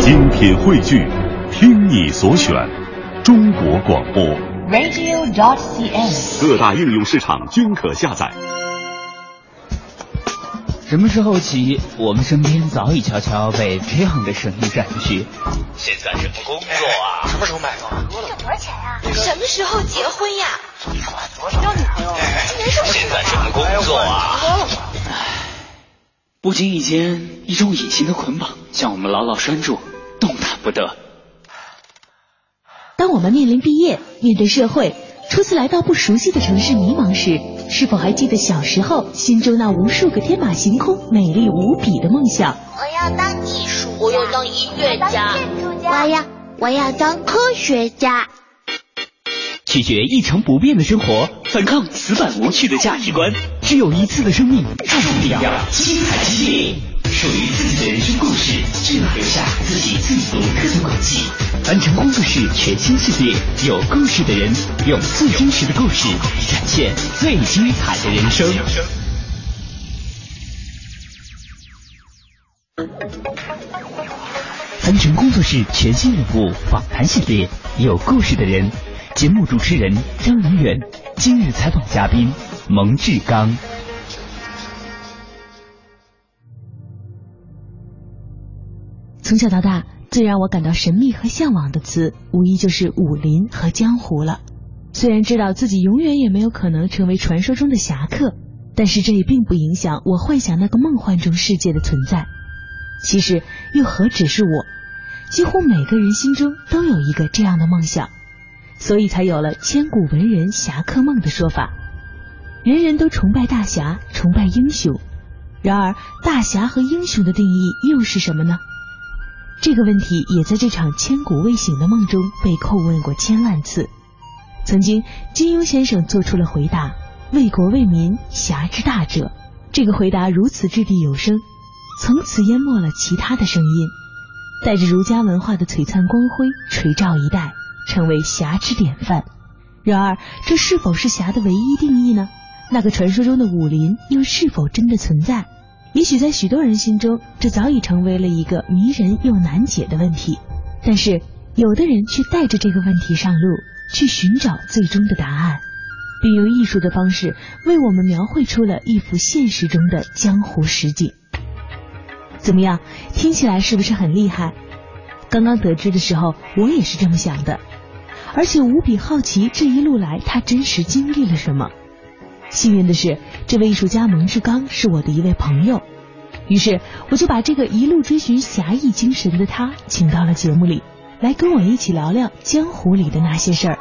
精品汇聚，听你所选，中国广播。radio.cn。各大应用市场均可下载。什么时候起，我们身边早已悄悄被这样的声音占据？现在什么工作啊？什么时候买房？有多少钱呀、什么时候结婚呀？交女朋友？今年是现在什么工作啊？不经意间，一种隐形的捆绑将我们牢牢拴住，动弹不得。当我们面临毕业、面对社会、初次来到不熟悉的城市迷茫时，是否还记得小时候心中那无数个天马行空、美丽无比的梦想？我要当艺术家，我要当音乐家，我要我要当科学家。拒绝一成不变的生活，反抗死板无趣的价值观。只有一次的生命，注定要精彩激烈。属于自己的人生故事，只能留下自己最独特的轨迹。凡尘工作室全新系列，有故事的人，用最真实的故事展现最精彩的人生。凡尘工作室全新人物访谈系列，有故事的人。节目主持人张永远，今日采访嘉宾蒙志刚。从小到大，最让我感到神秘和向往的词，无疑就是武林和江湖了。虽然知道自己永远也没有可能成为传说中的侠客，但是这也并不影响我幻想那个梦幻中世界的存在。其实又何止是我，几乎每个人心中都有一个这样的梦想。所以才有了千古文人侠客梦的说法。人人都崇拜大侠，崇拜英雄。然而，大侠和英雄的定义又是什么呢？这个问题也在这场千古未醒的梦中被叩问过千万次。曾经，金庸先生做出了回答：“为国为民，侠之大者。”这个回答如此掷地有声，从此淹没了其他的声音，带着儒家文化的璀璨光辉垂照一代。成为侠之典范。然而，这是否是侠的唯一定义呢？那个传说中的武林又是否真的存在？也许在许多人心中，这早已成为了一个迷人又难解的问题。但是，有的人却带着这个问题上路，去寻找最终的答案，并用艺术的方式为我们描绘出了一幅现实中的江湖实景。怎么样？听起来是不是很厉害？刚刚得知的时候，我也是这么想的。而且无比好奇这一路来他真实经历了什么。幸运的是，这位艺术家蒙志刚是我的一位朋友，于是我就把这个一路追寻侠义精神的他请到了节目里，来跟我一起聊聊江湖里的那些事儿。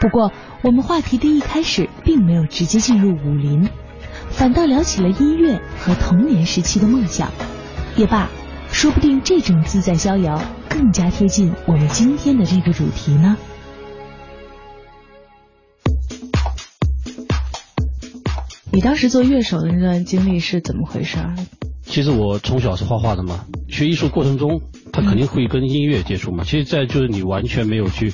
不过，我们话题的一开始并没有直接进入武林，反倒聊起了音乐和童年时期的梦想。也罢，说不定这种自在逍遥更加贴近我们今天的这个主题呢。你当时做乐手的那段经历是怎么回事？其实我从小是画画的嘛，学艺术过程中，他肯定会跟音乐接触嘛。其实，在就是你完全没有去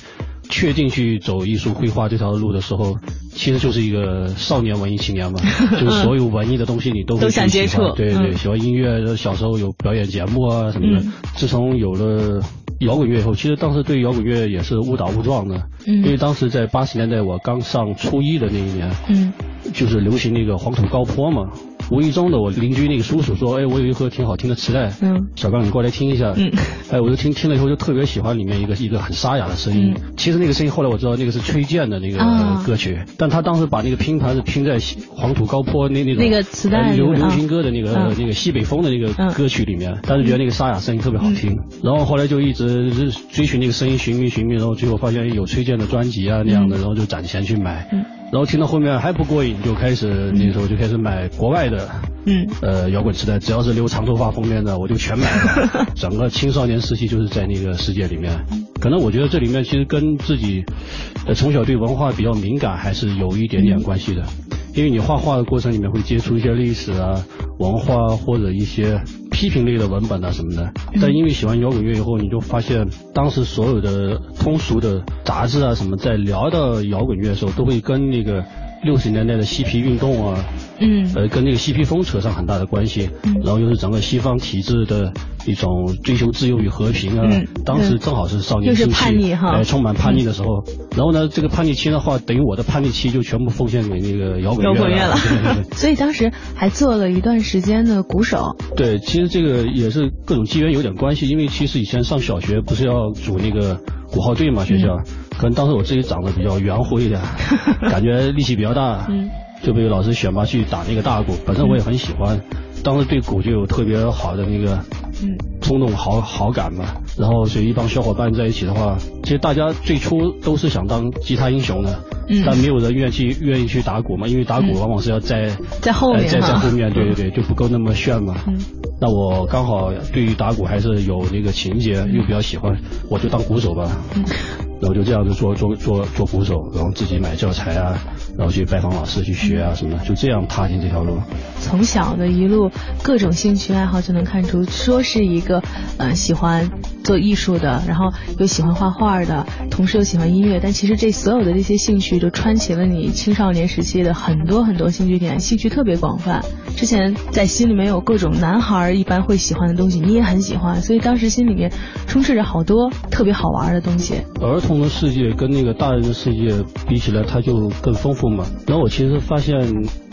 确定去走艺术绘画这条路的时候，其实就是一个少年文艺青年嘛，就是所有文艺的东西你都会都想接触。对对，喜欢音乐，小时候有表演节目啊什么的。自从有了摇滚乐以后，其实当时对摇滚乐也是误打误撞的，嗯、因为当时在八十年代我刚上初一的那一年，嗯，就是流行那个黄土高坡嘛。无意中的，我邻居那个叔叔说：“哎，我有一盒挺好听的磁带，嗯，小刚你过来听一下。”嗯，哎，我就听听了以后就特别喜欢里面一个一个很沙哑的声音。嗯、其实那个声音后来我知道那个是崔健的那个歌曲，啊、但他当时把那个拼盘是拼在黄土高坡那那种那个磁带流流行歌的那个、啊、那个西北风的那个歌曲里面，但是觉得那个沙哑声音特别好听。嗯、然后后来就一直追寻那个声音，寻觅寻觅，然后最后发现有崔健的专辑啊那样的，然后就攒钱去买。嗯然后听到后面还不过瘾，就开始那时候就开始买国外的，嗯，呃，摇滚磁带，只要是留长头发封面的，我就全买了。整个青少年时期就是在那个世界里面，可能我觉得这里面其实跟自己，呃，从小对文化比较敏感还是有一点点关系的，因为你画画的过程里面会接触一些历史啊、文化或者一些批评类的文本啊什么的。但因为喜欢摇滚乐以后，你就发现当时所有的通俗的杂志啊什么，在聊到摇滚乐的时候，都会跟那个六十年代的嬉皮运动啊，嗯。呃，跟那个嬉皮风扯上很大的关系，嗯。然后又是整个西方体制的一种追求自由与和平啊，嗯。当时正好是少年又是兴起叛逆哈。充满叛逆的时候，然后呢，这个叛逆期的话，等于我的叛逆期就全部奉献给那个摇滚摇滚乐了。对。对对。所以当时还做了一段时间的鼓手。对，其实这个也是各种机缘有点关系，因为其实以前上小学不是要组那个鼓号队嘛，学校，可能当时我自己长得比较圆乎一点，感觉力气比较大，嗯就被老师选拔去打那个大鼓，本身我也很喜欢，当时对鼓就有特别好的那个嗯冲动好好感嘛，然后所以一帮小伙伴在一起的话，其实大家最初都是想当吉他英雄的，嗯但没有人愿意去愿意去打鼓嘛，因为打鼓往往是要在在后面呃在在后面，对 对对，就不够那么炫嘛。嗯那我刚好对于打鼓还是有那个情节，又比较喜欢，我就当鼓手吧。嗯然后就这样子做做做做鼓手，然后自己买教材啊，然后去拜访老师去学啊什么的，就这样踏进这条路。从小的一路各种兴趣爱好就能看出，说是一个呃喜欢做艺术的，然后又喜欢画画的，同时又喜欢音乐，但其实这所有的这些兴趣都穿起了你青少年时期的很多很多兴趣点，兴趣特别广泛。之前在心里面有各种男孩儿一般会喜欢的东西，你也很喜欢，所以当时心里面充斥着好多特别好玩的东西。儿童的世界跟那个大人的世界比起来，它就更丰富那。我其实发现，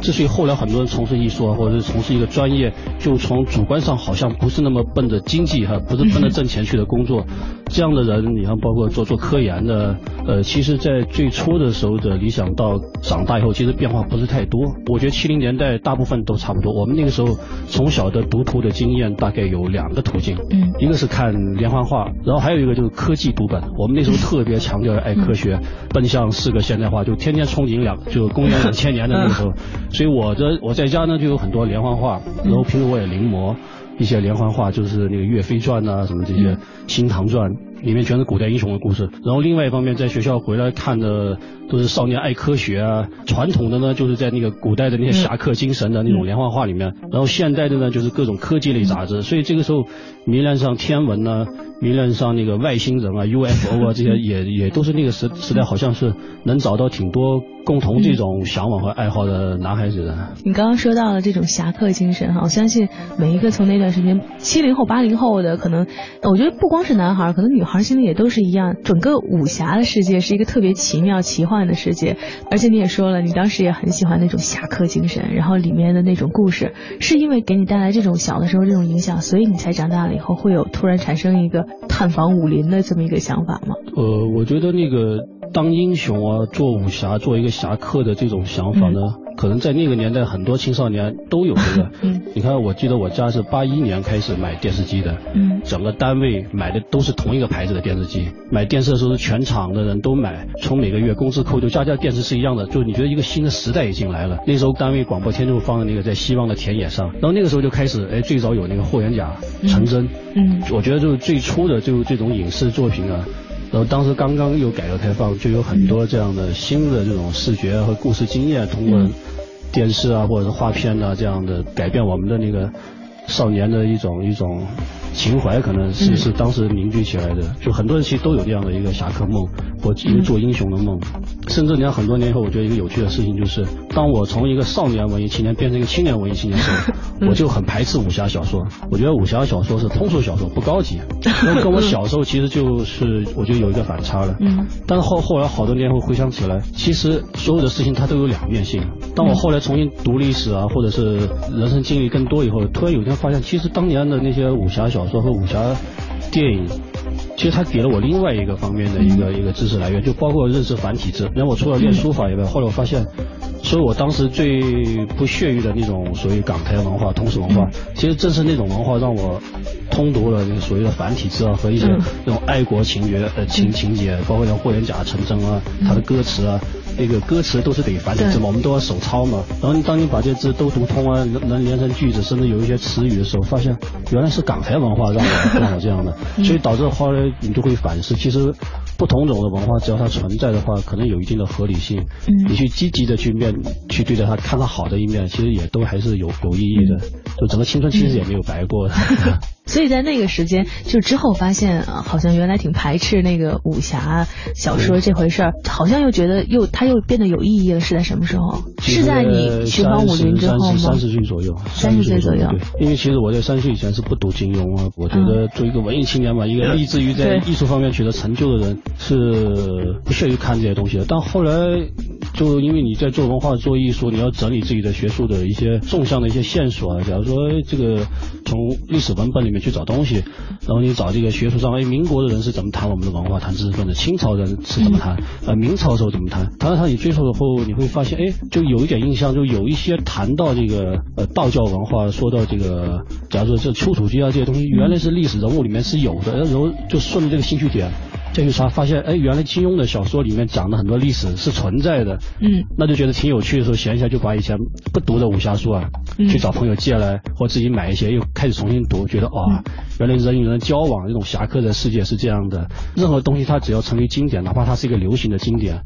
之所以后来很多人从事艺术啊，或者是从事一个专业，就从主观上好像不是那么奔着经济哈，不是奔着挣钱去的工作，这样的人，你看包括做做科研的，呃，其实在最初的时候的理想到长大以后，其实变化不是太多。我觉得七零年代大部分都差不多。我们那个时候从小的读图的经验大概有两个途径，嗯一个是看连环画，然后还有一个就是科技读本。我们那时候特别强调爱科学，奔向四个现代化，就天天憧憬两就公元两千年的那个时候。所以我的我在家呢就有很多连环画，然后平时我也临摹一些连环画，就是那个岳飞传啊什么这些《新唐传》。里面全是古代英雄的故事，然后另外一方面，在学校回来看的都是少年爱科学啊，传统的呢就是在那个古代的那些侠客精神的那种连环画里面，然后现代的呢就是各种科技类杂志，所以这个时候迷恋上天文呢、迷恋上那个外星人啊、UFO 啊这些也也都是那个时时代好像是能找到挺多共同这种向往和爱好的男孩子的。你刚刚说到了这种侠客精神哈，我相信每一个从那段时间七零后、八零后的，可能我觉得不光是男孩，可能女孩而心里也都是一样。整个武侠的世界是一个特别奇妙、奇幻的世界，而且你也说了，你当时也很喜欢那种侠客精神，然后里面的那种故事，是因为给你带来这种小的时候这种影响，所以你才长大了以后会有突然产生一个探访武林的这么一个想法吗？呃，我觉得那个当英雄啊，做武侠，做一个侠客的这种想法呢，可能在那个年代很多青少年都有这个。嗯你看，我记得我家是八一年开始买电视机的，嗯整个单位买的都是同一个牌子的电视机。买电视的时候是全场的人都买，从每个月工资扣就家家电视是一样的，就你觉得一个新的时代已经来了。那时候单位广播天就放在那个在希望的田野上，然后那个时候就开始，哎，最早有那个霍元甲、陈真，嗯我觉得就是最初的就这种影视作品啊，然后当时刚刚又改革开放，就有很多这样的新的这种视觉和故事经验，通过嗯。电视啊或者是画片啊这样的改变我们的那个少年的一种一种情怀，可能是嗯是当时凝聚起来的。就很多人其实都有这样的一个侠客梦或一个做英雄的梦。甚至你看很多年以后，我觉得一个有趣的事情就是，当我从一个少年文艺青年变成一个青年文艺青年的时候，我就很排斥武侠小说。我觉得武侠小说是通俗小说，不高级。然后跟我小时候其实就是我觉得有一个反差了。嗯但是后后来好多年后回想起来，其实所有的事情它都有两面性。当我后来重新读历史啊，或者是人生经历更多以后，突然有一天发现，其实当年的那些武侠小说和武侠电影。其实它给了我另外一个方面的一个一个知识来源，就包括认识繁体字。然后我除了练书法以外，后来我发现，所以我当时最不屑于的那种所谓港台文化、通识文化，其实正是那种文化让我通读了那个所谓的繁体字啊和一些嗯那种爱国情节呃情情节，包括像霍元甲、陈真啊，他的歌词啊。那个歌词都是得繁体字嘛，我们都要手抄嘛。然后当你把这些字都读通啊，能能连成句子，甚至有一些词语的时候，发现原来是港台文化让我让我这样的，所以导致后来你就会反思，其实不同种的文化，只要它存在的话，可能有一定的合理性。嗯你去积极的去面去对待它，看它好的一面，其实也都还是有有意义的。就整个青春其实也没有白过的。所以在那个时间，就之后发现，啊好像原来挺排斥那个武侠小说这回事儿，好像又觉得又它又变得有意义了。是在什么时候？是在你寻访武林之后吗？三十岁左右，三十岁左右。对，因为其实我在三十岁以前是不读金庸啊。我觉得做一个文艺青年嘛，一个立志于在艺术方面取得成就的人，是不屑于看这些东西的。但后来，就因为你在做文化、做艺术，你要整理自己的学术的一些纵向的一些线索啊。假如说这个从历史文本里去找东西，然后你找这个学术上，哎，民国的人是怎么谈我们的文化、谈知识分子？清朝人是怎么谈？呃，明朝的时候怎么谈？谈到谈你追溯后，你会发现，哎，就有一点印象，就有一些谈到这个呃道教文化，说到这个，假如说这丘处机啊这些东西，原来是历史人物里面是有的，然后就顺着这个兴趣点。再去查，发现哎，原来金庸的小说里面讲的很多历史是存在的，嗯，那就觉得挺有趣的时候，闲下就把以前不读的武侠书啊，去找朋友借来，或自己买一些，又开始重新读，觉得啊，原来人与人交往这种侠客的世界是这样的。任何东西它只要成为经典，哪怕它是一个流行的经典，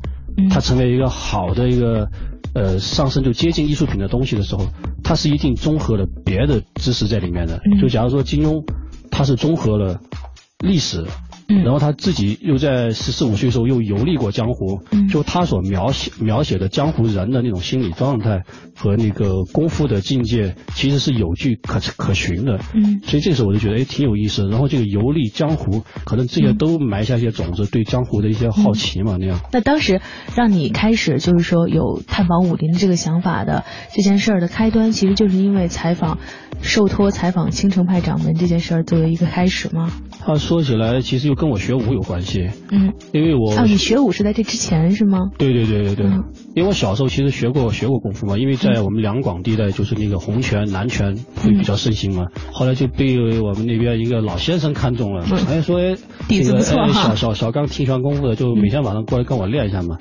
它成为一个好的一个呃上升就接近艺术品的东西的时候，它是一定综合了别的知识在里面的。就假如说金庸，他是综合了历史。然后他自己又在十四五岁的时候又游历过江湖，就他所描写描写的江湖人的那种心理状态和那个功夫的境界，其实是有据可可循的。嗯，所以这时候我就觉得哎挺有意思。然后这个游历江湖，可能这些都埋下一些种子，对江湖的一些好奇嘛那样。那当时让你开始就是说有探访武林的这个想法的这件事儿的开端，其实就是因为采访受托采访青城派掌门这件事儿作为一个开始吗？他说起来，其实又跟我学武有关系。嗯，因为我啊，你学武是在这之前是吗？对对对对对，因为我小时候其实学过学过功夫嘛，因为在我们两广地带，就是那个洪拳、南拳会比较盛行嘛。后来就被我们那边一个老先生看中了，哎说哎，底子不错哈，小小小刚听拳功夫的，就每天晚上过来跟我练一下嘛。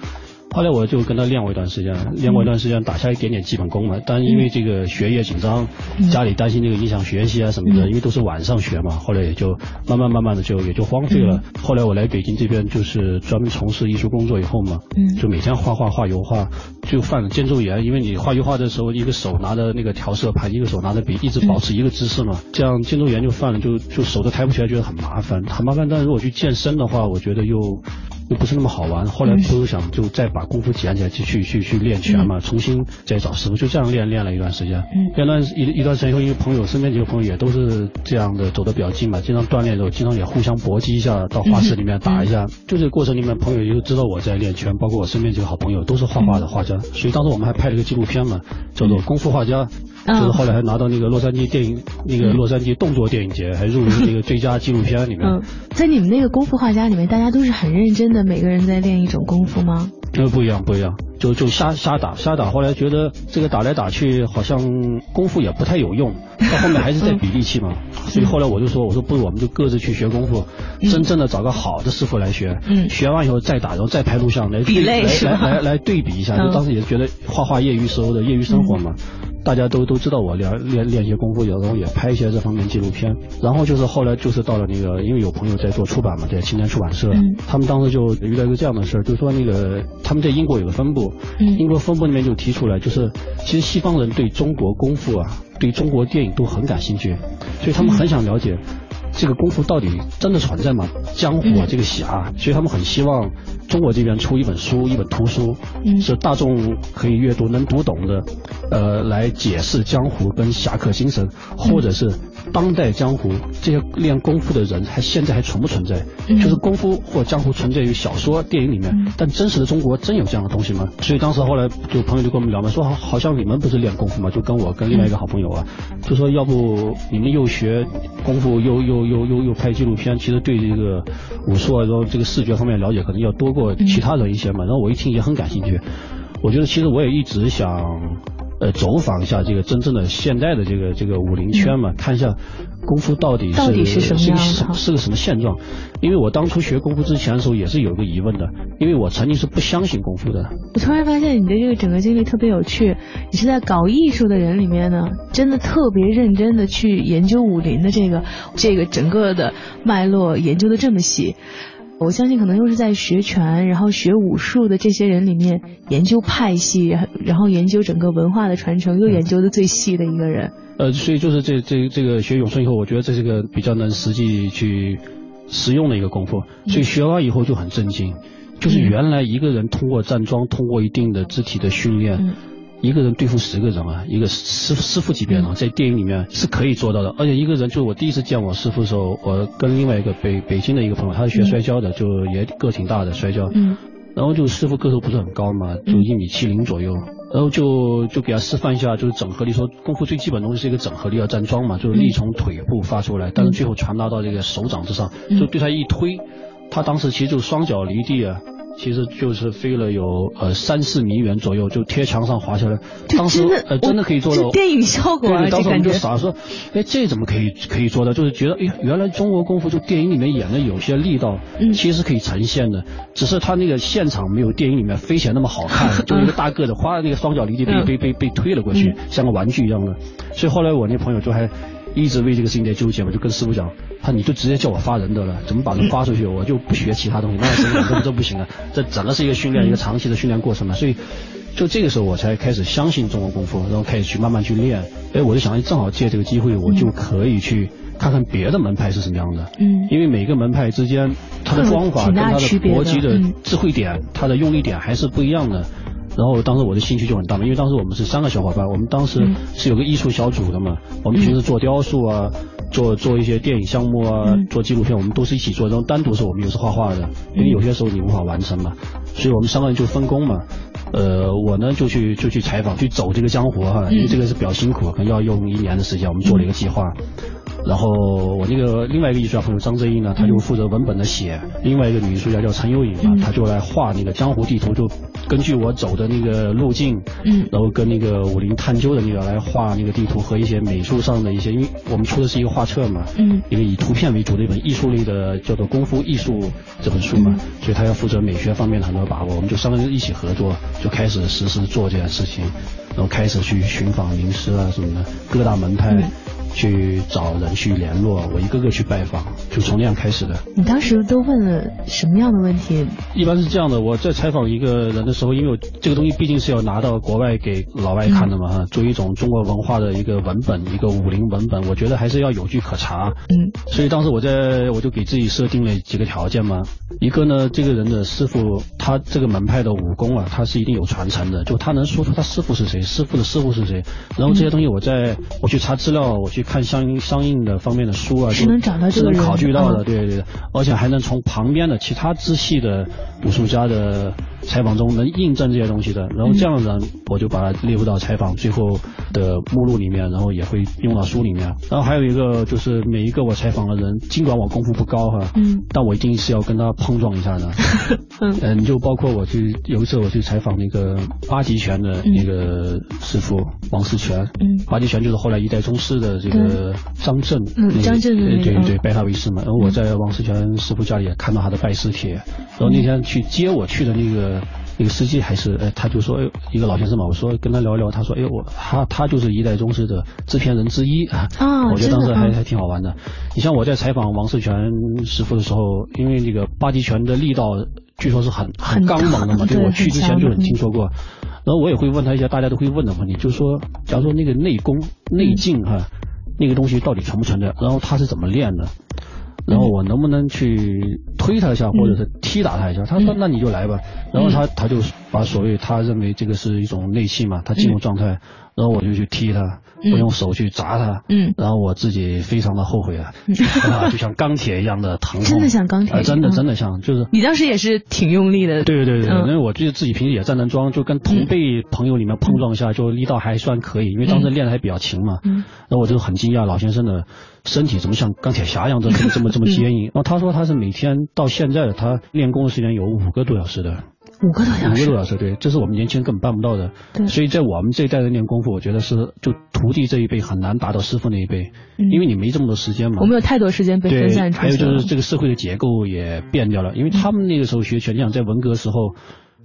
后来我就跟他练过一段时间，练过一段时间，打下一点点基本功嘛。但因为这个学业紧张，家里担心这个影响学习啊什么的，因为都是晚上学嘛。后来也就慢慢慢慢的就也就荒废了。后来我来北京这边就是专门从事艺术工作以后嘛，就每天画画画油画，就犯了肩周炎。因为你画油画的时候，一个手拿着那个调色盘，一个手拿着笔，一直保持一个姿势嘛，这样肩周炎就犯了，就就手都抬不起来，觉得很麻烦，很麻烦。但如果去健身的话，我觉得又又不是那么好玩。后来都想就再把功夫捡起来，去去去去练拳嘛，重新再找师傅，就这样练练了一段时间。嗯，练段一一段时间以后，因为朋友身边几个朋友也都是这样的，走的比较近嘛，经常锻炼的时候，经常也互相搏击一下，到画室里面打一下。就这个过程里面，朋友也知道我在练拳，包括我身边几个好朋友都是画画的画家，所以当时我们还拍了一个纪录片嘛，叫做《功夫画家》，就是后来还拿到那个洛杉矶电影那个洛杉矶动作电影节，还入围那个最佳纪录片里面。嗯，在你们那个功夫画家里面，大家都是很认真的，每个人在练一种功夫吗？呃，不一样，不一样，就就瞎瞎打瞎打。后来觉得这个打来打去，好像功夫也不太有用，到后面还是在比力气嘛。所以后来我就说，我说不如我们就各自去学功夫，真正的找个好的师傅来学。嗯，学完以后再打，然后再拍录像来比类是来来来对比一下。就当时也觉得画画业余时候的业余生活嘛。大家都都知道我练练练一些功夫，然后也拍一些这方面纪录片。然后就是后来就是到了那个，因为有朋友在做出版嘛，在青年出版社，他们当时就遇到一个这样的事儿，就说那个他们在英国有个分部，英国分部那边就提出来，就是其实西方人对中国功夫啊，对中国电影都很感兴趣，所以他们很想了解。这个功夫到底真的存在吗？江湖啊，这个侠，所以他们很希望中国这边出一本书，一本图书，是大众可以阅读、能读懂的，呃，来解释江湖跟侠客精神，或者是当代江湖这些练功夫的人还现在还存不存在？就是功夫或江湖存在于小说、电影里面，但真实的中国真有这样的东西吗？所以当时后来就朋友就跟我们聊嘛，说好好像你们不是练功夫嘛，就跟我跟另外一个好朋友啊，就说要不你们又学功夫又又。又又又拍纪录片，其实对这个武术啊，然后这个视觉方面了解可能要多过其他人一些嘛。然后我一听也很感兴趣，我觉得其实我也一直想呃走访一下这个真正的现代的这个这个武林圈嘛，看一下功夫到底是到底是什么样的，是个什么现状。因为我当初学功夫之前的时候也是有一个疑问的，因为我曾经是不相信功夫的。我突然发现你的这个整个经历特别有趣，你是在搞艺术的人里面呢，真的特别认真的去研究武林的这个这个整个的脉络，研究的这么细。我相信可能又是在学拳，然后学武术的这些人里面研究派系，然后研究整个文化的传承，又研究的最细的一个人。呃，所以就是这这这个学咏春以后，我觉得这是个比较能实际去实用的一个功夫。所以学完以后就很震惊，就是原来一个人通过站桩，通过一定的肢体的训练。一个人对付十个人啊，一个师师傅级别的，在电影里面是可以做到的。而且一个人，就我第一次见我师傅的时候，我跟另外一个北北京的一个朋友，他是学摔跤的，就也个挺大的摔跤。嗯。然后就师傅个头不是很高嘛，就一米七零左右。然后就就给他示范一下，就是整合力。说功夫最基本东西是一个整合力，要站桩嘛，就是力从腿部发出来，但是最后传达到这个手掌之上，就对他一推，他当时其实就双脚离地啊。其实就是飞了有呃三四米远左右，就贴墙上滑下来。当时呃真的可以做到电影效果啊！当时我们就傻说，哎，这怎么可以可以做到？就是觉得哎，原来中国功夫就电影里面演的有些力道，其实可以呈现的，只是他那个现场没有电影里面飞起来那么好看，就一个大个子，哗，那个双脚离地被被被被推了过去，像个玩具一样的。所以后来我那朋友就还。一直为这个事情在纠结嘛，就跟师傅讲，他你就直接叫我发人得了，怎么把人发出去，我就不学其他东西，那这这这不行啊，这整个是一个训练，一个长期的训练过程嘛，所以就这个时候我才开始相信中国功夫，然后开始去慢慢去练，哎，我就想正好借这个机会，我就可以去看看别的门派是什么样的，嗯，因为每个门派之间它的方法跟它的搏击的智慧点，它的用力点还是不一样的。然后当时我的兴趣就很大嘛，因为当时我们是三个小伙伴，我们当时是有个艺术小组的嘛，我们平时做雕塑啊，做做一些电影项目啊，做纪录片，我们都是一起做。然后单独是我们又是画画的，因为有些时候你无法完成嘛，所以我们三个人就分工嘛。呃，我呢就去就去采访，去走这个江湖哈，因为这个是比较辛苦，可能要用一年的时间。我们做了一个计划。然后我那个另外一个艺术家朋友张正英呢，他就负责文本的写；另外一个女艺术家叫陈幽颖嘛，她就来画那个江湖地图，就根据我走的那个路径，嗯，然后跟那个武林探究的那个来画那个地图和一些美术上的一些，因为我们出的是一个画册嘛，嗯，一个以图片为主的一本艺术类的叫做《功夫艺术》这本书嘛，所以他要负责美学方面的很多把握，我们就三个人一起合作，就开始实施做这件事情，然后开始去寻访名师啊什么的，各大门派。去找人去联络，我一个个去拜访，就从那样开始的。你当时都问了什么样的问题？一般是这样的，我在采访一个人的时候，因为我这个东西毕竟是要拿到国外给老外看的嘛，哈，作为一种中国文化的一个文本，一个武林文本，我觉得还是要有据可查。嗯，所以当时我在我就给自己设定了几个条件嘛，一个呢，这个人的师傅，他这个门派的武功啊，他是一定有传承的，就他能说出他师傅是谁，师傅的师傅是谁，然后这些东西我在我去查资料，我去。看相应相应的方面的书啊，是能找到这个考据到的，对对对，而且还能从旁边的其他支系的武术家的。采访中能印证这些东西的，然后这样的人我就把它列入到采访最后的目录里面，然后也会用到书里面。然后还有一个就是每一个我采访的人，尽管我功夫不高哈，嗯，但我一定是要跟他碰撞一下的。嗯，就包括我去有一次我去采访那个八极拳的那个师傅王世全，嗯，八极拳就是后来一代宗师的这个张震，嗯，张震对对拜他为师嘛。然后我在王世全师傅家里也看到他的拜师帖，然后那天去接我去的那个。那个司机还是哎，他就说哎，一个老先生嘛，我说跟他聊一聊，他说哎，我他他就是一代宗师的制片人之一啊，我觉得当时还还挺好玩的。你像我在采访王世全师傅的时候，因为那个八极拳的力道据说是很很刚猛的嘛，对我去之前就很听说过，然后我也会问他一些大家都会问的问题，就是说，假如说那个内功内劲哈，那个东西到底存不存在，然后他是怎么练的？然后我能不能去推他一下，或者是踢打他一下？他说那你就来吧。然后他他就把所谓他认为这个是一种内气嘛，他进入状态。然后我就去踢他，我用手去砸他，嗯，然后我自己非常的后悔 啊，就像钢铁一样的疼痛，真的像钢铁，真的真的像，就是你当时也是挺用力的，对对对，因为我觉得自己平时也站站桩，就跟同辈朋友里面碰撞一下，就力道还算可以，因为当时练的还比较勤嘛，嗯，然后我就很惊讶老先生的身体怎么像钢铁侠一样的这么这么坚硬，然后他说他是每天到现在他练功的时间有五个多小时的。五个多小时，五个多小时，对，这是我们年轻人根本办不到的。对，所以在我们这一代人练功夫，我觉得是就徒弟这一辈很难达到师傅那一辈，因为你没这么多时间嘛。我们有太多时间被分散出去还有就是这个社会的结构也变掉了，因为他们那个时候学拳，你想在文革时候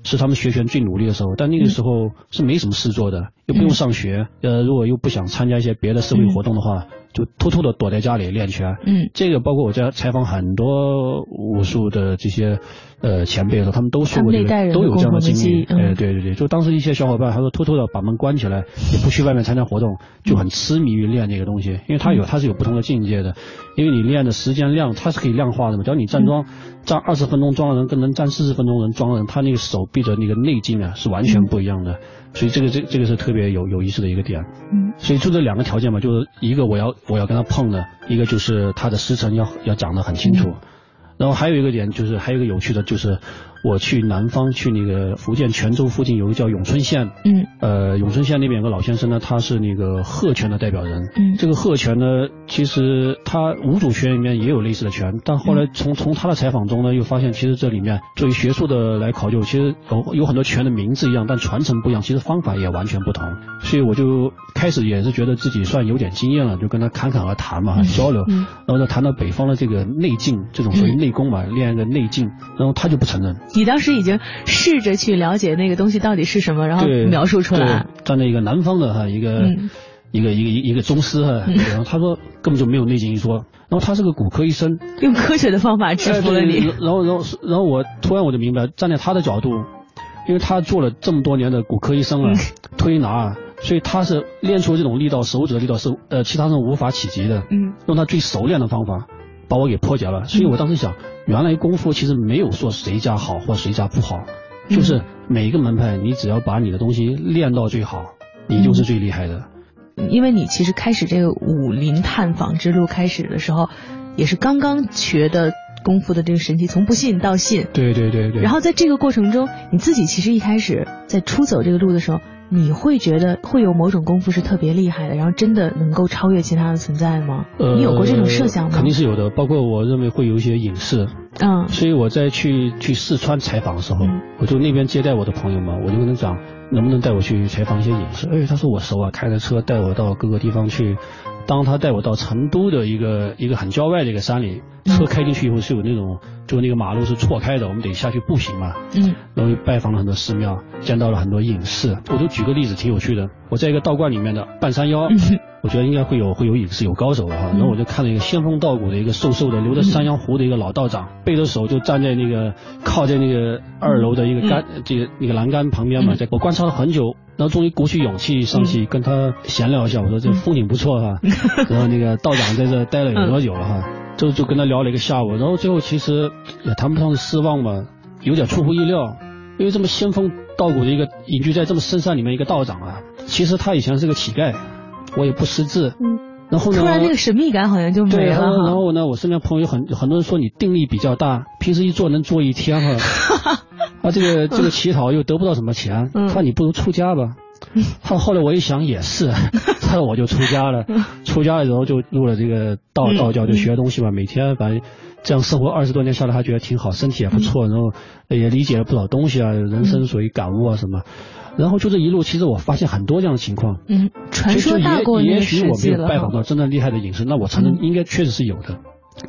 是他们学拳最努力的时候，但那个时候是没什么事做的，又不用上学，呃，如果又不想参加一些别的社会活动的话。就偷偷的躲在家里练拳。嗯，这个包括我在采访很多武术的这些呃前辈的时候，他们都说过这个，都有这样的经历。哎，对对对，就当时一些小伙伴，他说偷偷的把门关起来，也不去外面参加活动，就很痴迷于练这个东西，因为他有他是有不同的境界的，因为你练的时间量它是可以量化的嘛，只要你站桩站二十分钟桩的人跟能站四十分钟人桩的人，他那个手臂的那个内劲啊是完全不一样的，所以这个这这个是特别有有意思的一个点。嗯，所以就这两个条件嘛，就是一个我要我要跟他碰的，一个就是他的时辰要要讲得很清楚，然后还有一个点就是还有一个有趣的就是我去南方去那个福建泉州附近有个叫永春县，嗯。呃永春县那边有个老先生呢，他是那个鹤拳的代表人，嗯。这个鹤拳呢，其实他五祖拳里面也有类似的拳，但后来从从他的采访中呢，又发现其实这里面作为学术的来考究，其实有有很多拳的名字一样，但传承不一样，其实方法也完全不同。所以我就开始也是觉得自己算有点经验了，就跟他侃侃而谈嘛，交流，嗯。然后就谈到北方的这个内劲，这种属于内功嘛，练一个内劲，然后他就不承认，你当时已经试着去了解那个东西到底是什么，然后，描述出来。站在一个南方的哈一个、嗯一个一个一个宗师哈，然后他说根本就没有内劲一说，然后他是个骨科医生，用科学的方法制服了你。然后然后然后我突然我就明白，站在他的角度，因为他做了这么多年的骨科医生啊，嗯推拿啊，所以他是练出这种力道，手指的力道是呃其他人无法企及的，嗯用他最熟练的方法把我给破解了。所以我当时想，原来功夫其实没有说谁家好或谁家不好，嗯就是每一个门派，你只要把你的东西练到最好，你就是最厉害的。因为你其实开始这个武林探访之路开始的时候，也是刚刚学的功夫的这个神奇，从不信到信。对对对对。然后在这个过程中，你自己其实一开始在出走这个路的时候，你会觉得会有某种功夫是特别厉害的，然后真的能够超越其他的存在吗？呃，你有过这种设想吗？肯定是有的，包括我认为会有一些影视。嗯所以我在去去四川采访的时候，嗯我就那边接待我的朋友嘛，我就跟他讲，能不能带我去采访一些影视？哎，他说我熟啊，开着车带我到各个地方去。当他带我到成都的一个一个很郊外的一个山里，车开进去以后是有那种，就那个马路是错开的，我们得下去步行嘛。嗯然后拜访了很多寺庙，见到了很多隐士。我就举个例子，挺有趣的。我在一个道观里面的半山腰，嗯我觉得应该会有会有隐士有高手的哈。然后我就看到一个仙风道骨的一个瘦瘦的留着山羊胡的一个老道长，背着手就站在那个靠在那个二楼的一个杆、这个那个栏杆旁边嘛。在我观察了很久，然后终于鼓起勇气上去跟他闲聊一下，我说这风景不错哈。然后那个道长在这待了有多久了哈？就 就跟他聊了一个下午，然后最后其实也谈不上是失望吧，有点出乎意料。因为这么仙风道骨的一个隐居在这么深山里面一个道长啊，其实他以前是个乞丐，我也不识字。嗯。然后呢？突然那个神秘感好像就没对，了然后然后呢，我身边朋友很很多人说你定力比较大，平时一坐能坐一天哈。啊，这个这个乞讨又得不到什么钱，嗯他说你不如出家吧。他后来我一想也是，他说我就出家了，出家了之后就入了这个道嗯道教，就学东西嘛，每天反正这样生活二十多年下来，他觉得挺好，身体也不错，然后也理解了不少东西啊，人生所谓感悟啊什么。然后就这一路，其实我发现很多这样的情况。嗯，传说大过那个也也许我没有。拜访到真正厉害的隐士，那我承认应该确实是有的。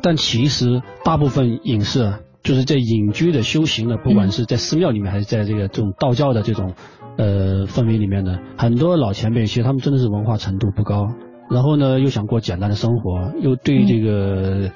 但其实大部分隐士啊，就是在隐居的修行的，不管是在寺庙里面，还是在这个这种道教的这种呃氛围里面呢，很多老前辈其实他们真的是文化程度不高，然后呢又想过简单的生活，又对这个。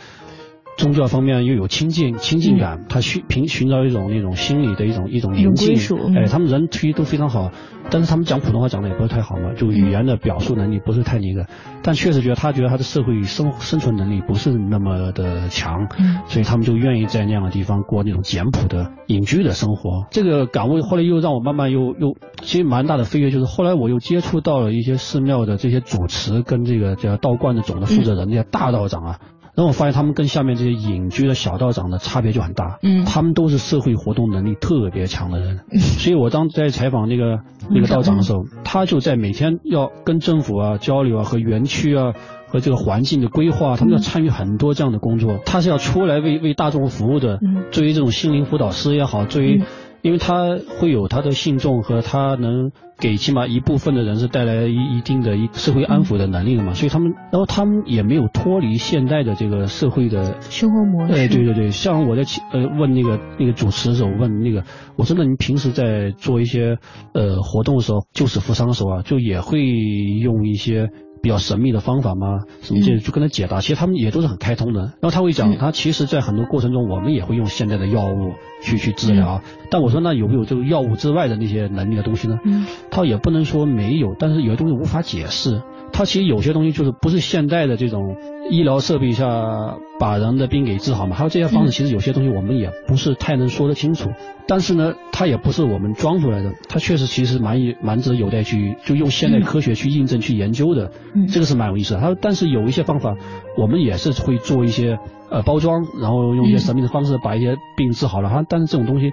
宗教方面又有亲近亲近感，他寻寻寻找一种那种心理的一种一种归属，嗯哎，他们人其实都非常好，但是他们讲普通话讲的也不是太好嘛，就语言的表述能力不是太那个，但确实觉得他觉得他的社会生生存能力不是那么的强，嗯所以他们就愿意在那样的地方过那种简朴的隐居的生活。这个感悟后来又让我慢慢又又其实蛮大的飞跃，就是后来我又接触到了一些寺庙的这些主持跟这个叫道观的总的负责人，这些大道长啊。然后我发现他们跟下面这些隐居的小道长的差别就很大，嗯。他们都是社会活动能力特别强的人，所以我当在采访那个那个道长的时候，他就在每天要跟政府啊交流啊和园区啊和这个环境的规划，他们要参与很多这样的工作，他是要出来为为大众服务的嗯，作为这种心灵辅导师也好，作为嗯。因为他会有他的信众和他能给起码一部分的人是带来一一定的一社会安抚的能力的嘛，所以他们，然后他们也没有脱离现代的这个社会的生活模式。哎，对对对，像我在其呃问那个那个主持的时候，问那个，我说那您平时在做一些呃活动的时候，救死扶伤的时候啊，就也会用一些比较神秘的方法吗？什么这就跟他解答，其实他们也都是很开通的。然后他会讲，他其实在很多过程中，我们也会用现在的药物去去治疗。但我说那有没有这个药物之外的那些能力的东西呢？嗯，他也不能说没有，但是有些东西无法解释。他其实有些东西就是不是现代的这种医疗设备下把人的病给治好嘛？还有这些方式，其实有些东西我们也不是太能说得清楚。但是呢，它也不是我们装出来的，它确实其实蛮蛮值得有待去就用现代科学去印证、去研究的。嗯，这个是蛮有意思的。他但是有一些方法，我们也是会做一些呃包装，然后用一些神秘的方式把一些病治好了。哈，但是这种东西。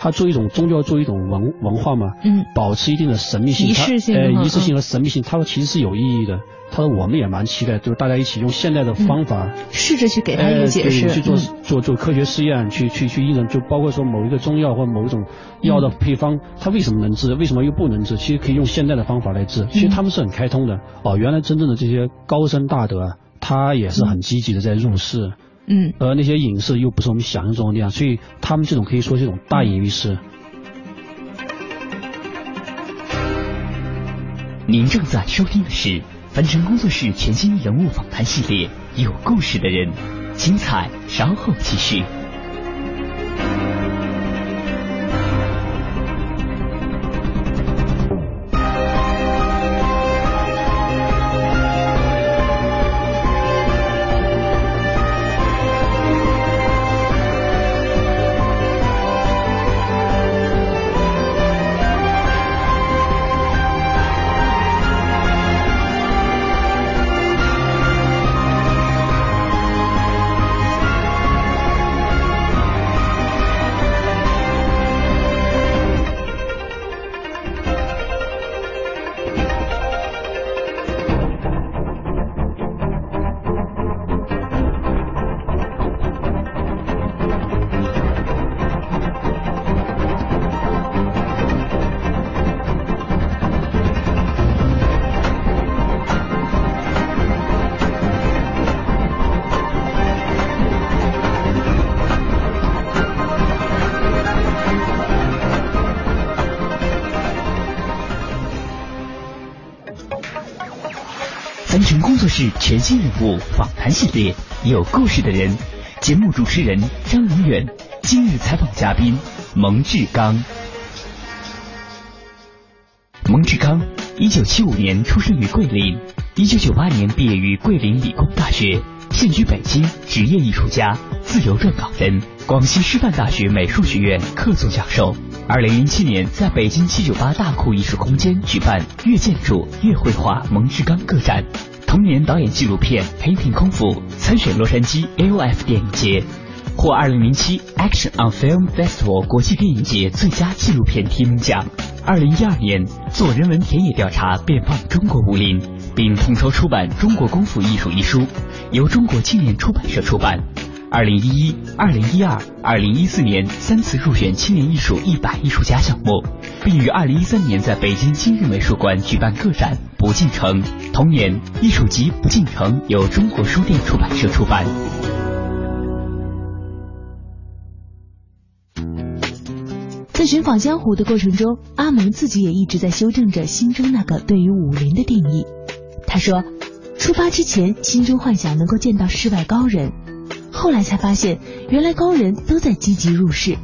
它做一种宗教，做一种文文化嘛，嗯，保持一定的神秘性，仪式性，呃，仪式性和神秘性，它其实是有意义的。他说我们也蛮期待，就是大家一起用现代的方法，试着去给他一个解释，去做做做科学试验，去去去验证，就包括说某一个中药或某一种药的配方，它为什么能治，为什么又不能治？其实可以用现代的方法来治。其实他们是很开通的。哦，原来真正的这些高僧大德啊，他也是很积极的在入世。嗯，而那些影视又不是我们想象中的那样，所以他们这种可以说是一种大隐于市。您正在收听的是凡尘工作室全新人物访谈系列《有故事的人》，精彩稍后继续。全新人物访谈系列，有故事的人。节目主持人张永远，今日采访嘉宾蒙志刚。蒙志刚，一九七五年出生于桂林，一九九八年毕业于桂林理工大学，现居北京，职业艺术家，自由撰稿人，广西师范大学美术学院客座教授。二零零七年，在北京七九八大库艺术空间举办“越建筑越绘画”蒙志刚个展。同年导演纪录片《Painting 空腹》，参选洛杉矶 AOF 电影节，获二零零七 Action on Film Festival 国际电影节最佳纪录片提名奖。二零一二年做人文田野调查，遍放中国武林，并统筹出版《中国功夫艺术》一书，由中国青年出版社出版。二零一一、二零一二、二零一四年三次入选青年艺术一百艺术家项目，并于二零一三年在北京今日美术馆举办个展《不进城》。同年，艺术集《不进城》由中国书店出版社出版。在寻访江湖的过程中，阿蒙自己也一直在修正着心中那个对于武林的定义。他说，出发之前，心中幻想能够见到世外高人。后来才发现，原来高人都在积极入世。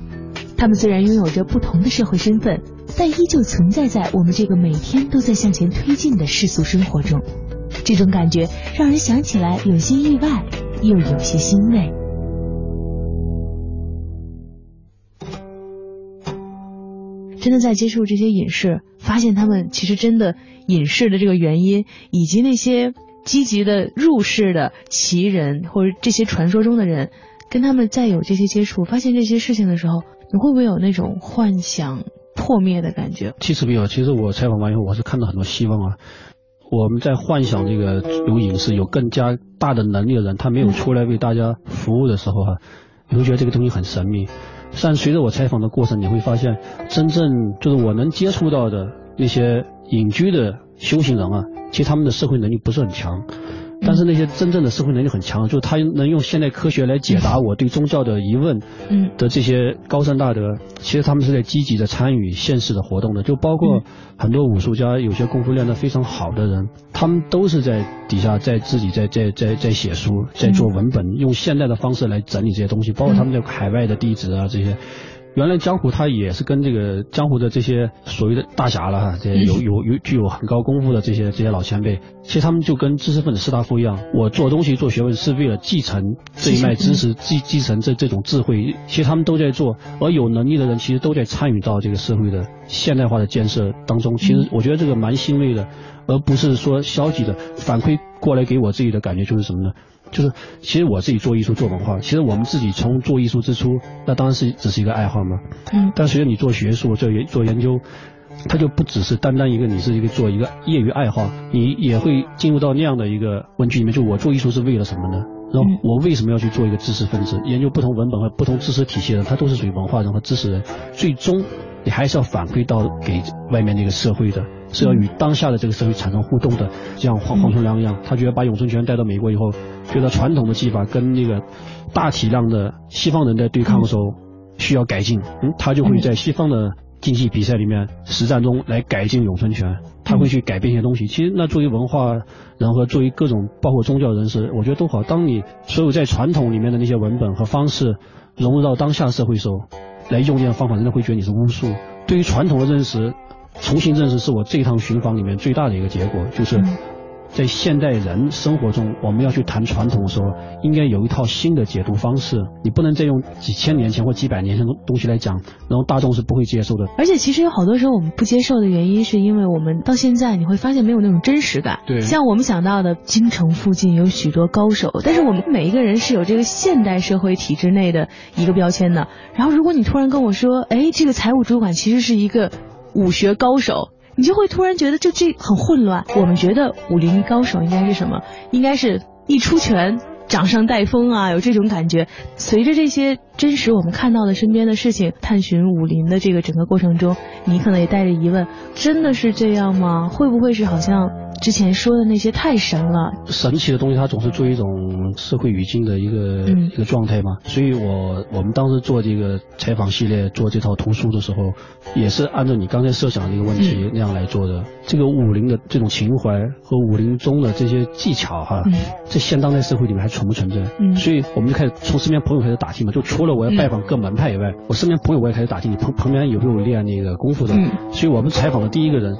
他们虽然拥有着不同的社会身份，但依旧存在在我们这个每天都在向前推进的世俗生活中。这种感觉让人想起来有些意外，又有些欣慰。真的在接触这些隐士，发现他们其实真的隐士的这个原因，以及那些。积极的入世的奇人或者这些传说中的人，跟他们再有这些接触，发现这些事情的时候，你会不会有那种幻想破灭的感觉？其实没有，其实我采访完以后，我是看到很多希望啊。我们在幻想这个有隐士、有更加大的能力的人，他没有出来为大家服务的时候哈，你会觉得这个东西很神秘。但随着我采访的过程，你会发现，真正就是我能接触到的那些隐居的修行人啊。其实他们的社会能力不是很强，但是那些真正的社会能力很强，就是他能用现代科学来解答我对宗教的疑问嗯的这些高僧大德，其实他们是在积极的参与现实的活动的，就包括很多武术家，有些功夫练得非常好的人，他们都是在底下在自己在在在在写书，在做文本，用现代的方式来整理这些东西，包括他们在海外的弟子啊这些。原来江湖他也是跟这个江湖的这些所谓的大侠了哈，这些有有有具有很高功夫的这些这些老前辈，其实他们就跟知识分子士大夫一样，我做东西做学问是为了继承这一脉知识，继继承这这种智慧，其实他们都在做，而有能力的人其实都在参与到这个社会的现代化的建设当中。其实我觉得这个蛮欣慰的，而不是说消极的反馈过来给我自己的感觉就是什么呢？就是其实我自己做艺术做文化，其实我们自己从做艺术之初，那当然是只是一个爱好嘛。嗯但随着你做学术、做研做研究，它就不只是单单一个你是一个做一个业余爱好，你也会进入到那样的一个问句里面，就我做艺术是为了什么呢？然后我为什么要去做一个知识分子？研究不同文本和不同知识体系的人，他都是属于文化人和知识人，最终你还是要反馈到给外面这个社会的，是要与当下的这个社会产生互动的。就像黄黄春良一样，他觉得把咏春拳带到美国以后，觉得传统的技法跟那个大体量的西方人在对抗的时候需要改进，嗯，他就会在西方的竞技比赛里面实战中来改进咏春拳，他会去改变一些东西。其实那作为文化人和作为各种包括宗教人士，我觉得都好。当你所有在传统里面的那些文本和方式融入到当下社会时候，来用这样方法，人家会觉得你是巫术。对于传统的认识，重新认识是我这一趟寻访里面最大的一个结果，就是在现代人生活中，我们要去谈传统的时候，应该有一套新的解读方式。你不能再用几千年前或几百年前的东西来讲，然后大众是不会接受的。而且其实有好多时候我们不接受的原因，是因为我们到现在你会发现没有那种真实感。对像我们想到的京城附近有许多高手，但是我们每一个人是有这个现代社会体制内的一个标签的。然后如果你突然跟我说，哎，这个财务主管其实是一个武学高手。你就会突然觉得就这很混乱。我们觉得武林高手应该是什么？应该是一出拳掌上带风啊，有这种感觉。随着这些真实我们看到的身边的事情，探寻武林的这个整个过程中，你可能也带着疑问：真的是这样吗？会不会是好像之前说的那些太神了？神奇的东西，它总是作为一种社会语境的一个、嗯一个状态嘛。所以我我们当时做这个采访系列，做这套图书的时候，也是按照你刚才设想的一个问题那样来做的。这个武林的这种情怀和武林中的这些技巧哈，嗯在现当代社会里面还存不存在？嗯所以我们就开始从身边朋友开始打听嘛，就除了我要拜访各门派以外，我身边朋友我也开始打听你旁旁边有没有练那个功夫的。嗯所以我们采访的第一个人，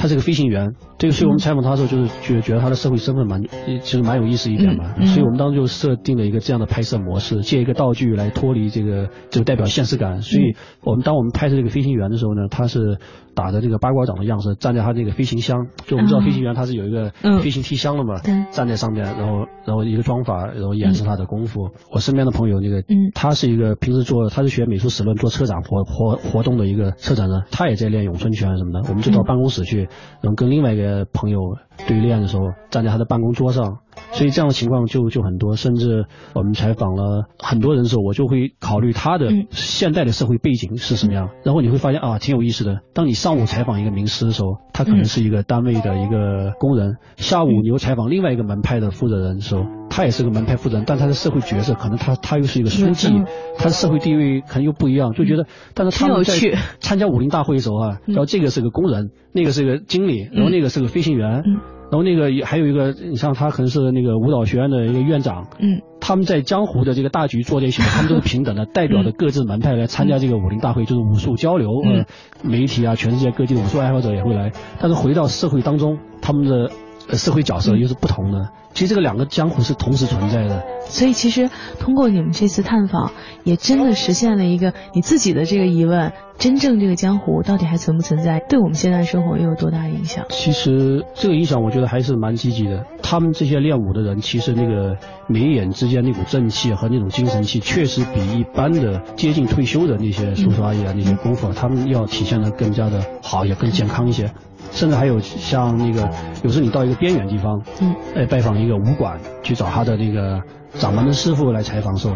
他是个飞行员。这个，所以我们采访他的时候，就是觉觉得他的社会身份蛮，其实蛮有意思一点嘛。嗯嗯所以我们当时就设定了一个这样的拍摄模式，借一个道具来脱离这个，就代表现实感。所嗯以我们当我们拍摄这个飞行员的时候呢，他是打着这个八卦掌的样式，站在他这个飞行箱。就我们知道啊飞行员他是有一个嗯飞行梯箱的嘛，对站在上面，然后然后一个装法，然后演示他的功夫。我身边的朋友那个，嗯他是一个平时做他是学美术史论做车展活活活动的一个策展人，他也在练咏春拳什么的。我们就到嗯办公室去，然后跟另外一个朋友对练的时候，站在他的办公桌上。所以这样的情况就就很多，甚至我们采访了很多人的时候，我就会考虑他的嗯现代的社会背景是什么样。然后你会发现啊，挺有意思的。当你上午采访一个名师的时候，他可能是一个单位的一个工人；下午你又采访另外一个门派的负责人的时候，他也是个门派负责人，但他的社会角色可能他他又是一个书记嗯，他的社会地位可能又不一样，就觉得，但是他们在挺有趣。参加武林大会的时候啊，嗯。然后这个是个工人，那个是个经理，然后那个是个飞行员，嗯。然后那个也还有一个，你像他可能是那个舞蹈学院的一个院长，嗯。他们在江湖的这个大局坐在一起，他们都是平等的，代表着各自门派来参加这个武林大会，就是武术交流。嗯。呃，媒体啊，全世界各地的武术爱好者也会来，但是回到社会当中，他们的呃社会角色又是不同的。其实这个两个江湖是同时存在的。所以其实通过你们这次探访，也真的实现了一个你自己的这个疑问：真正这个江湖到底还存不存在？对我们现在生活又有多大影响？其实这个影响我觉得还是蛮积极的。他们这些练武的人，其实那个眉眼之间那股正气和那种精神气，确实比一般的接近退休的那些叔叔阿姨啊、那些功夫啊，他们要体现的更加的好，也更健康一些。甚至还有像那个，有时候你到一个边远地方，嗯，哎，拜访一个武馆，去找他的那个掌门的师傅来采访的时候，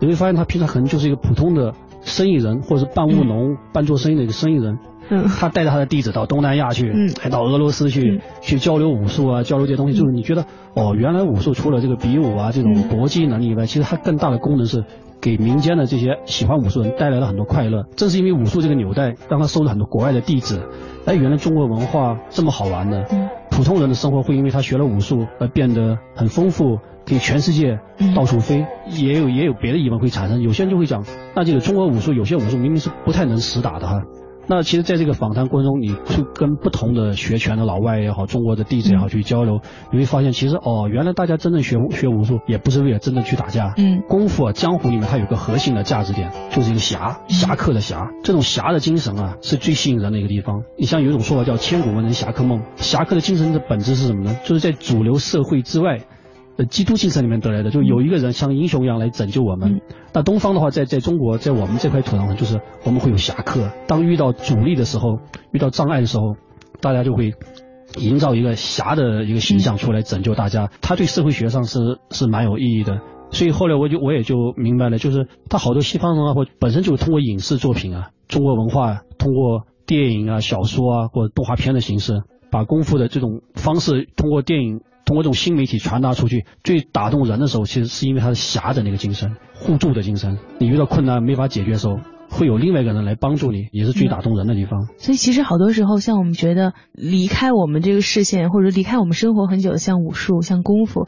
你会发现他平常可能就是一个普通的生意人，或者是半务农、半做生意的一个生意人，嗯他带着他的弟子到东南亚去，嗯还到俄罗斯去、嗯去交流武术啊，交流这些东西，就是你觉得哦，原来武术除了这个比武啊这种嗯搏击能力以外，其实它更大的功能是。给民间的这些喜欢武术的人带来了很多快乐，正是因为武术这个纽带，让他收了很多国外的弟子。哎，原来中国文化这么好玩的，嗯普通人的生活会因为他学了武术而变得很丰富，可以全世界嗯到处飞。也有也有别的疑问会产生，有些人就会讲，那这个中国武术有些武术明明是不太能实打的哈。那其实，在这个访谈过程中，你去跟不同的学拳的老外也好，中国的弟子也好去交流，你会发现，其实哦，原来大家真正学学武术，也不是为了真正去打架。嗯功夫啊，江湖里面它有个核心的价值点，就是一个侠，侠客的侠。这种侠的精神啊，是最吸引人的一个地方。你像有一种说法叫“千古文人侠客梦”，侠客的精神的本质是什么呢？就是在主流社会之外。呃，基督精神里面得来的，就有一个人像英雄一样来拯救我们。嗯那东方的话，在在中国，在我们这块土壤上，就是我们会有侠客。当遇到阻力的时候，遇到障碍的时候，大家就会营造一个侠的一个形象出来拯救大家。他对社会学上是是蛮有意义的。所以后来我就我也就明白了，就是他好多西方文化或本身就是通过影视作品啊，中国文化通过电影啊、小说啊或者动画片的形式，把功夫的这种方式通过电影。通过这种新媒体传达出去，最打动人的时候，其实是因为他的侠的那个精神、互助的精神。你遇到困难没法解决的时候，会有另外一个人来帮助你，也是最打动人的地方。所以其实好多时候，像我们觉得离开我们这个视线，或者离开我们生活很久的，像武术、像功夫，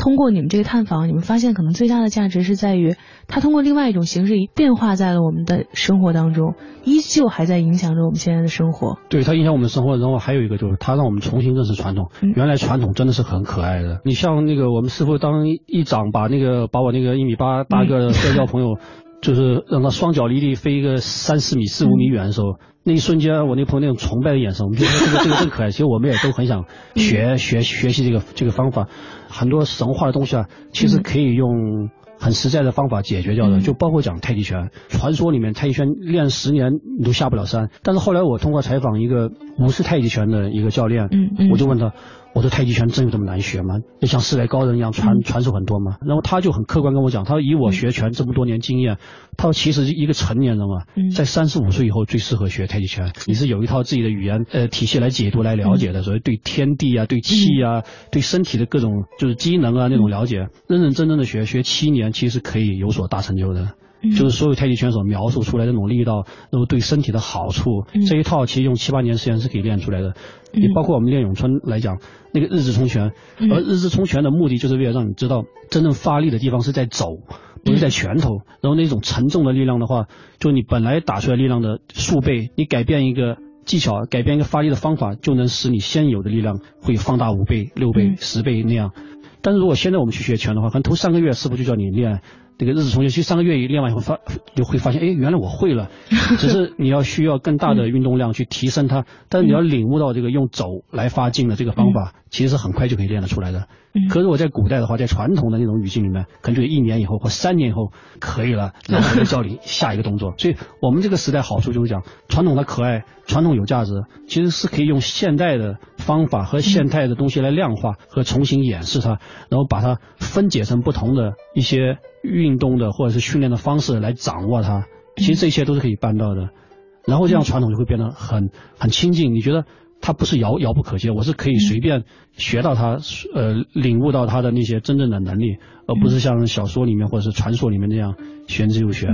通过你们这个探访，你们发现可能最大的价值是在于，它通过另外一种形式变化在了我们的生活当中，依旧还在影响着我们现在的生活。对它影响我们生活，然后还有一个就是它让我们重新认识传统。嗯原来传统真的是很可爱的。你像那个我们师傅当一掌把那个把我那个一米八大个的社交朋友，就是让他双脚离地飞一个三四米、四五米远的时候，那一瞬间我那朋友那种崇拜的眼神，我们就觉得这个这个更可爱。其实我们也都很想学学学习这个这个方法。很多神话的东西啊，其实可以用很实在的方法解决掉的，嗯就包括讲太极拳。传说里面太极拳练十年你都下不了山，但是后来我通过采访一个武士太极拳的一个教练，嗯嗯我就问他，我说太极拳真有这么难学吗？就像世代高人一样传嗯。传授很多吗？然后他就很客观跟我讲，他说以我学拳这么多年经验，他说其实一个成年人啊嗯，在三十五岁以后最适合学太极拳，你是有一套自己的语言呃体系来解读来了解的，所以对天地啊、对气啊、对身体的各种就是机能啊那种了解，认认真真的学学七年，其实可以有所大成就的。就是所有太极拳手描述出来的那种力道，那么对身体的好处，嗯这一套其实用七八年时间是可以练出来的。你包括我们练咏春来讲，那个日字冲拳，嗯而日字冲拳的目的就是为了让你知道真正发力的地方是在肘，不是在拳头。然后那种沉重的力量的话，就你本来打出来力量的数倍，你改变一个技巧，改变一个发力的方法，就能使你现有的力量会放大五倍、六倍嗯、十倍那样。但是如果现在我们去学拳的话，可能头三个月师傅就叫你练这个日子冲拳，其实三个月一练完以后发就会发现，哎，原来我会了，只是你要需要更大的运动量去提升它，但是你要领悟到这个用走来发劲的这个方法，其实是很快就可以练得出来的。可是我在古代的话，在传统的那种语境里面，可能就一年以后或三年以后可以了，然后就教你下一个动作。所以我们这个时代好处就是讲，传统的可爱，传统有价值，其实是可以用现代的方法和现代的东西来量化和重新演示它，然后把它分解成不同的一些运动的或者是训练的方式来掌握它。其实这一切都是可以办到的，然后这样传统就会变得很很亲近。你觉得？它不是遥遥不可及，我是可以随便学到它，呃，领悟到它的那些真正的能力，而不是像小说里面或者是传说里面那样玄之又玄，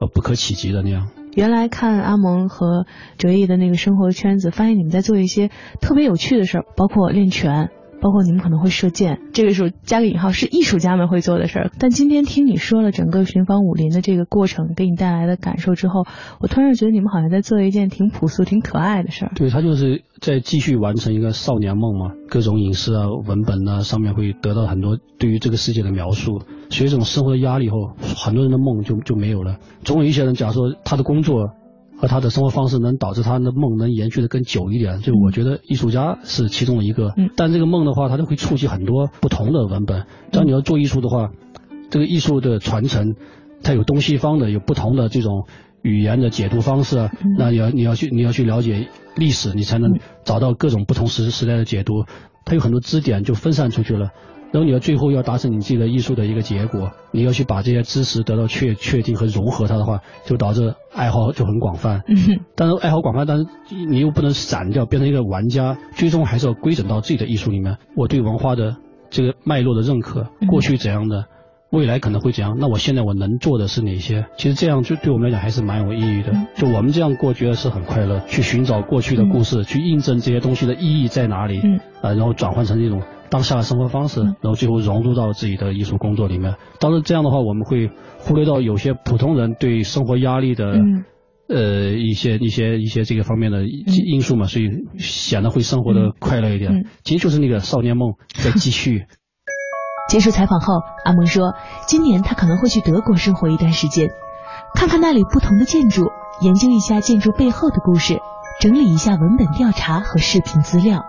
呃，不可企及的那样。原来看阿蒙和哲毅的那个生活圈子，发现你们在做一些特别有趣的事儿，包括练拳。包括你们可能会射箭，这个时候加个引号是艺术家们会做的事儿。但今天听你说了整个寻访武林的这个过程给你带来的感受之后，我突然觉得你们好像在做一件挺朴素、挺可爱的事儿。对他就是在继续完成一个少年梦嘛，各种影视啊、文本啊上面会得到很多对于这个世界的描述。随着这种生活的压力以后，很多人的梦就就没有了。总有一些人，假如说他的工作。和他的生活方式能导致他的梦能延续的更久一点，就我觉得艺术家是其中的一个。嗯，但这个梦的话，它就会触及很多不同的文本。只要你要做艺术的话，这个艺术的传承，它有东西方的，有不同的这种语言的解读方式那你要你要去你要去了解历史，你才能找到各种不同时时代的解读。它有很多支点就分散出去了。然后你要最后要达成你自己的艺术的一个结果，你要去把这些知识得到确确定和融合它的话，就导致爱好就很广泛。但是爱好广泛，但是你又不能散掉，变成一个玩家，最终还是要归整到自己的艺术里面。我对文化的这个脉络的认可，过去怎样的，未来可能会怎样，那我现在我能做的是哪些？其实这样就对我们来讲还是蛮有意义的。就我们这样过，觉得是很快乐，去寻找过去的故事，去印证这些东西的意义在哪里，然后转换成这种当下的生活方式，然后最后融入到自己的艺术工作里面。当然这样的话，我们会忽略到有些普通人对生活压力的。嗯呃，一些一些一些这个方面的因素嘛，所以显得会生活的快乐一点。嗯其实就是那个少年梦在继续。接受采访后，阿蒙说，今年他可能会去德国生活一段时间，看看那里不同的建筑，研究一下建筑背后的故事，整理一下文本调查和视频资料。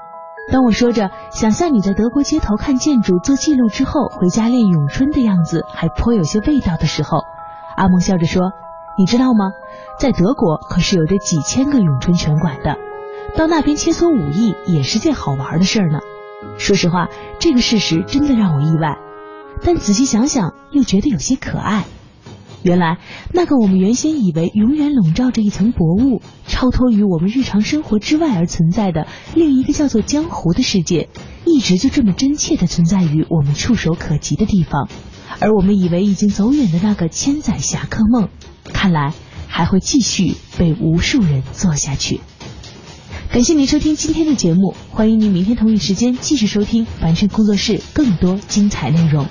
当我说着想象你在德国街头看建筑做记录之后回家练咏春的样子，还颇有些味道的时候，阿蒙笑着说：“你知道吗？在德国可是有着几千个咏春拳馆的，到那边切磋武艺也是件好玩的事儿呢。”说实话，这个事实真的让我意外，但仔细想想又觉得有些可爱。原来，那个我们原先以为永远笼罩着一层薄雾，超脱于我们日常生活之外而存在的另一个叫做江湖的世界，一直就这么真切的存在于我们触手可及的地方。而我们以为已经走远的那个千载侠客梦，看来还会继续被无数人做下去。感谢您收听今天的节目，欢迎您明天同一时间继续收听凡尘工作室更多精彩内容。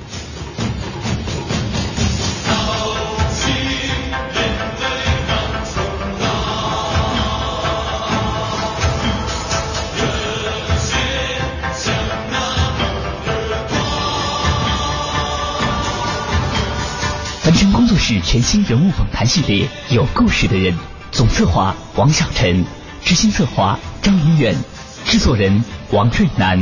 全新人物访谈系列《有故事的人》，总策划王小晨，执行策划张怡远，制作人王瑞南。